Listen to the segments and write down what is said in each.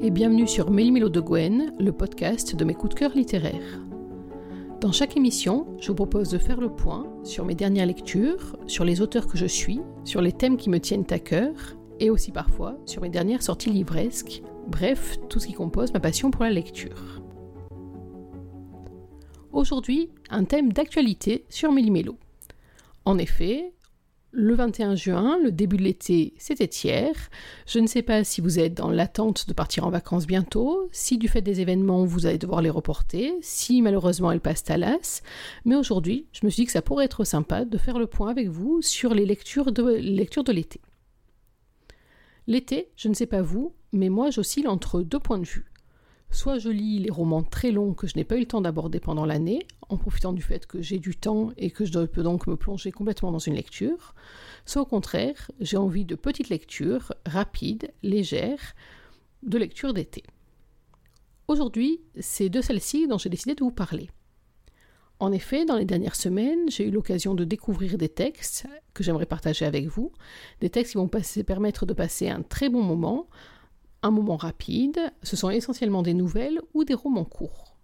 et bienvenue sur Méli-Mélo de Gwen, le podcast de mes coups de cœur littéraires. Dans chaque émission, je vous propose de faire le point sur mes dernières lectures, sur les auteurs que je suis, sur les thèmes qui me tiennent à cœur, et aussi parfois sur mes dernières sorties livresques, bref, tout ce qui compose ma passion pour la lecture. Aujourd'hui, un thème d'actualité sur Méli-Mélo. En effet, le 21 juin, le début de l'été, c'était hier. Je ne sais pas si vous êtes dans l'attente de partir en vacances bientôt, si du fait des événements vous allez devoir les reporter, si malheureusement elles passent à l'as. Mais aujourd'hui, je me suis dit que ça pourrait être sympa de faire le point avec vous sur les lectures de, lectures de l'été. L'été, je ne sais pas vous, mais moi j'oscille entre deux points de vue. Soit je lis les romans très longs que je n'ai pas eu le temps d'aborder pendant l'année, en profitant du fait que j'ai du temps et que je peux donc me plonger complètement dans une lecture, soit au contraire, j'ai envie de petites lectures, rapides, légères, de lecture d'été. Aujourd'hui, c'est de celles-ci dont j'ai décidé de vous parler. En effet, dans les dernières semaines, j'ai eu l'occasion de découvrir des textes que j'aimerais partager avec vous, des textes qui vont permettre de passer un très bon moment, un moment rapide, ce sont essentiellement des nouvelles ou des romans courts.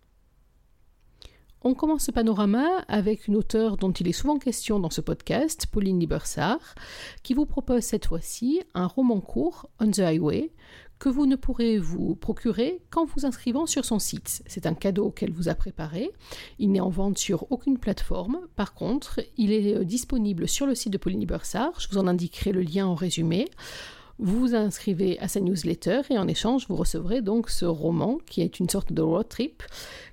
On commence ce panorama avec une auteure dont il est souvent question dans ce podcast, Pauline Libersart, qui vous propose cette fois-ci un roman court, On the Highway, que vous ne pourrez vous procurer qu'en vous inscrivant sur son site. C'est un cadeau qu'elle vous a préparé. Il n'est en vente sur aucune plateforme. Par contre, il est euh, disponible sur le site de Pauline Libersart. Je vous en indiquerai le lien en résumé. Vous inscrivez à sa newsletter et en échange, vous recevrez donc ce roman qui est une sorte de road trip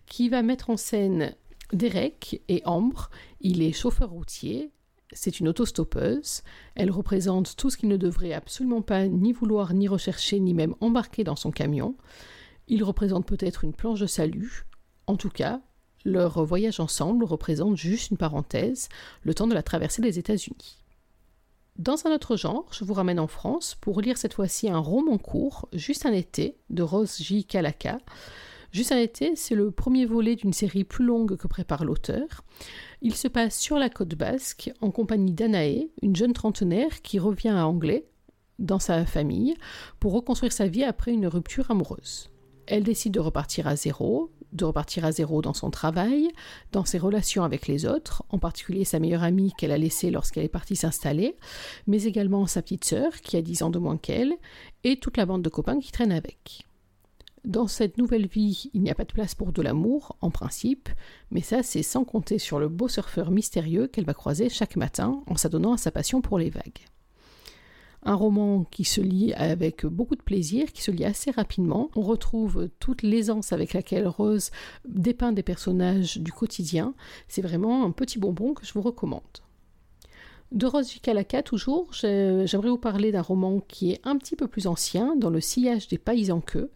qui va mettre en scène Derek et Ambre. Il est chauffeur routier. C'est une autostoppeuse. Elle représente tout ce qu'il ne devrait absolument pas ni vouloir, ni rechercher, ni même embarquer dans son camion. Il représente peut-être une planche de salut. En tout cas, leur voyage ensemble représente juste une parenthèse, le temps de la traversée des États-Unis. Dans un autre genre, je vous ramène en France pour lire cette fois-ci un roman court, Juste un été, de Rose J. Kalaka. Juste un été, c'est le premier volet d'une série plus longue que prépare l'auteur. Il se passe sur la côte basque en compagnie d'Anaé, une jeune trentenaire qui revient à Anglais dans sa famille pour reconstruire sa vie après une rupture amoureuse. Elle décide de repartir à zéro, de repartir à zéro dans son travail, dans ses relations avec les autres, en particulier sa meilleure amie qu'elle a laissée lorsqu'elle est partie s'installer, mais également sa petite sœur qui a 10 ans de moins qu'elle, et toute la bande de copains qui traînent avec. Dans cette nouvelle vie, il n'y a pas de place pour de l'amour, en principe, mais ça c'est sans compter sur le beau surfeur mystérieux qu'elle va croiser chaque matin en s'adonnant à sa passion pour les vagues un roman qui se lit avec beaucoup de plaisir, qui se lit assez rapidement. On retrouve toute l'aisance avec laquelle Rose dépeint des personnages du quotidien. C'est vraiment un petit bonbon que je vous recommande. De Rose Vikalaka, toujours, j'aimerais vous parler d'un roman qui est un petit peu plus ancien, dans le sillage des paysans queue.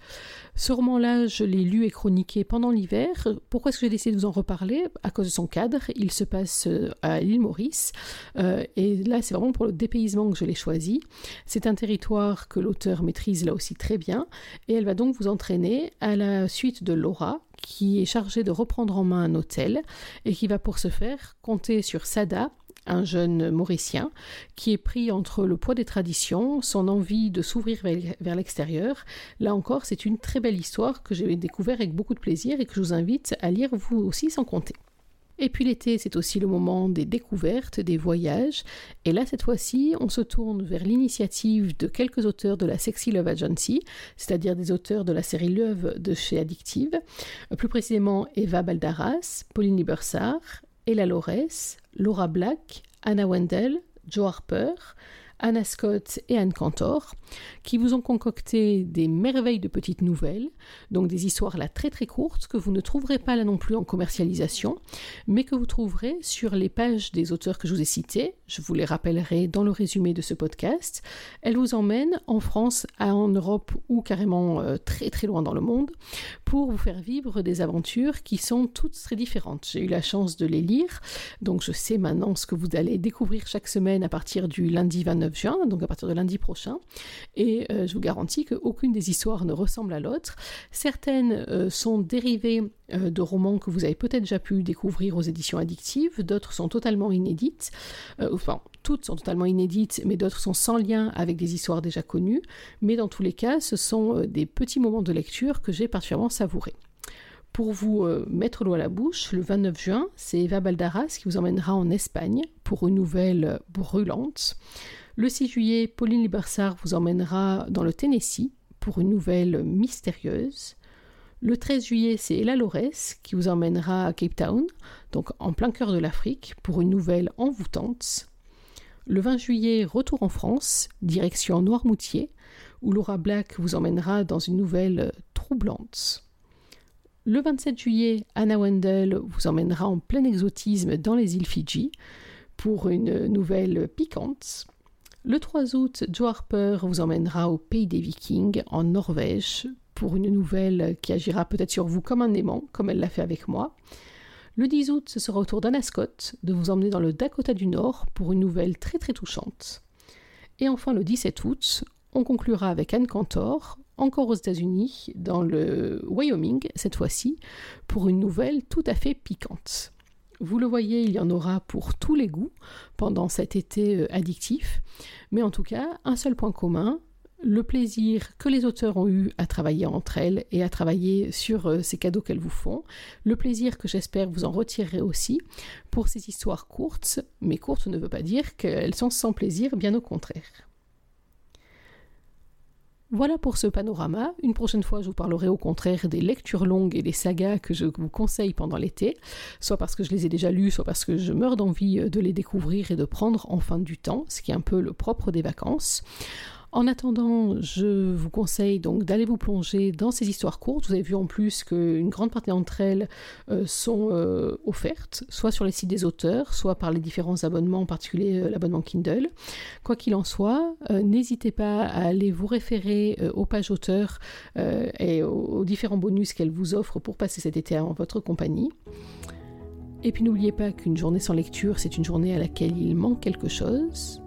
Ce roman-là, je l'ai lu et chroniqué pendant l'hiver. Pourquoi est-ce que j'ai décidé de vous en reparler? À cause de son cadre. Il se passe euh, à l'île Maurice. Euh, et là, c'est vraiment pour le dépaysement que je l'ai choisi. C'est un territoire que l'auteur maîtrise là aussi très bien. Et elle va donc vous entraîner à la suite de Laura, qui est chargée de reprendre en main un hôtel et qui va pour ce faire compter sur Sada, un jeune mauricien qui est pris entre le poids des traditions, son envie de s'ouvrir vers l'extérieur. Là encore, c'est une très belle histoire que j'ai découvert avec beaucoup de plaisir et que je vous invite à lire vous aussi sans compter. Et puis l'été, c'est aussi le moment des découvertes, des voyages. Et là, cette fois-ci, on se tourne vers l'initiative de quelques auteurs de la Sexy Love Agency, c'est-à-dire des auteurs de la série Love de chez Addictive. Plus précisément, Eva Baldaras, Pauline Libersart, Ella Lores, Laura Black, Anna Wendell, Joe Harper, Anna Scott et Anne Cantor, qui vous ont concocté des merveilles de petites nouvelles, donc des histoires là très très courtes que vous ne trouverez pas là non plus en commercialisation, mais que vous trouverez sur les pages des auteurs que je vous ai cités. Je vous les rappellerai dans le résumé de ce podcast. Elles vous emmènent en France, en Europe ou carrément euh, très très loin dans le monde pour vous faire vivre des aventures qui sont toutes très différentes. J'ai eu la chance de les lire, donc je sais maintenant ce que vous allez découvrir chaque semaine à partir du lundi 29 29 juin, donc à partir de lundi prochain. Et je vous garantis qu'aucune des histoires ne ressemble à l'autre. Certaines sont dérivées de romans que vous avez peut-être déjà pu découvrir aux éditions addictives, d'autres sont totalement inédites, enfin toutes sont totalement inédites, mais d'autres sont sans lien avec des histoires déjà connues, mais dans tous les cas, ce sont des petits moments de lecture que j'ai particulièrement savourés. Pour vous euh, mettre l'eau à la bouche, le 29 juin, c'est Eva Baldaras qui vous emmènera en Espagne pour une nouvelle brûlante. Le 6 juillet, Pauline Libarsard vous emmènera dans le Tennessee pour une nouvelle mystérieuse. Le 13 juillet, c'est Ella Lores qui vous emmènera à Cape Town, donc en plein cœur de l'Afrique, pour une nouvelle envoûtante. Le 20 juillet, retour en France, direction Noirmoutier, où Laura Black vous emmènera dans une nouvelle troublante. Le 27 juillet, Anna Wendell vous emmènera en plein exotisme dans les îles Fidji pour une nouvelle piquante. Le 3 août, Joe Harper vous emmènera au pays des Vikings en Norvège pour une nouvelle qui agira peut-être sur vous comme un aimant, comme elle l'a fait avec moi. Le 10 août, ce sera au tour d'Anna Scott de vous emmener dans le Dakota du Nord pour une nouvelle très très touchante. Et enfin, le 17 août, on conclura avec Anne Cantor, encore aux États-Unis, dans le Wyoming cette fois-ci, pour une nouvelle tout à fait piquante. Vous le voyez, il y en aura pour tous les goûts pendant cet été euh, addictif, mais en tout cas, un seul point commun, le plaisir que les auteurs ont eu à travailler entre elles et à travailler sur euh, ces cadeaux qu'elles vous font, le plaisir que j'espère vous en retirerez aussi pour ces histoires courtes, mais courtes ne veut pas dire qu'elles sont sans plaisir, bien au contraire. Voilà pour ce panorama. Une prochaine fois, je vous parlerai au contraire des lectures longues et des sagas que je vous conseille pendant l'été, soit parce que je les ai déjà lues, soit parce que je meurs d'envie de les découvrir et de prendre enfin du temps, ce qui est un peu le propre des vacances. En attendant, je vous conseille donc d'aller vous plonger dans ces histoires courtes. Vous avez vu en plus qu'une grande partie d'entre elles euh, sont euh, offertes, soit sur les sites des auteurs, soit par les différents abonnements, en particulier euh, l'abonnement Kindle. Quoi qu'il en soit, n'hésitez pas à aller vous référer aux pages auteurs et aux, différents bonus qu'elles vous offrent pour passer cet été en votre compagnie. Et puis n'oubliez pas qu'une journée sans lecture, c'est une journée à laquelle il manque quelque chose.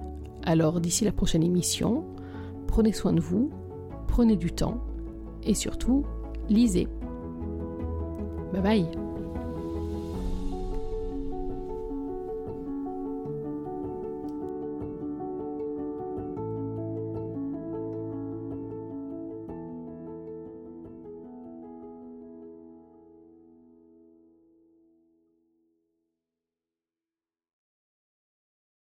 Alors d'ici la prochaine émission, prenez soin de vous, prenez du temps et surtout, lisez. Bye bye